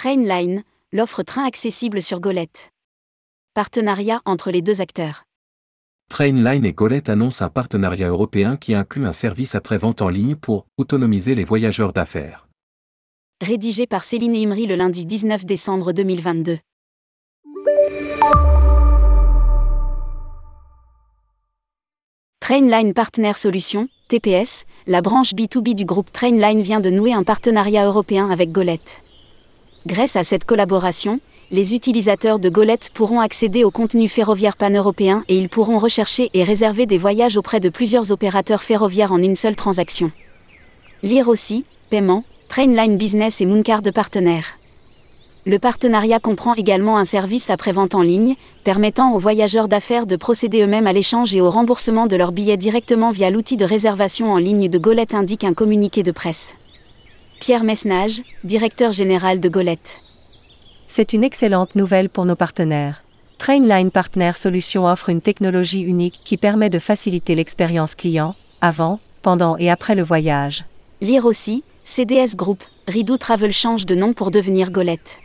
Trainline, l'offre train accessible sur Golette. Partenariat entre les deux acteurs. Trainline et Golette annoncent un partenariat européen qui inclut un service après-vente en ligne pour autonomiser les voyageurs d'affaires. Rédigé par Céline Imri le lundi 19 décembre 2022. Trainline Partner Solutions, TPS, la branche B2B du groupe Trainline vient de nouer un partenariat européen avec Golette. Grâce à cette collaboration, les utilisateurs de Golette pourront accéder au contenu ferroviaire pan-européen et ils pourront rechercher et réserver des voyages auprès de plusieurs opérateurs ferroviaires en une seule transaction. Lire aussi, paiement, Trainline Business et Mooncard de partenaires. Le partenariat comprend également un service après-vente en ligne, permettant aux voyageurs d'affaires de procéder eux-mêmes à l'échange et au remboursement de leurs billets directement via l'outil de réservation en ligne de Golette indique un communiqué de presse. Pierre Messnage, directeur général de Golette. C'est une excellente nouvelle pour nos partenaires. Trainline Partner Solutions offre une technologie unique qui permet de faciliter l'expérience client, avant, pendant et après le voyage. Lire aussi, CDS Group, Ridou Travel change de nom pour devenir Golette.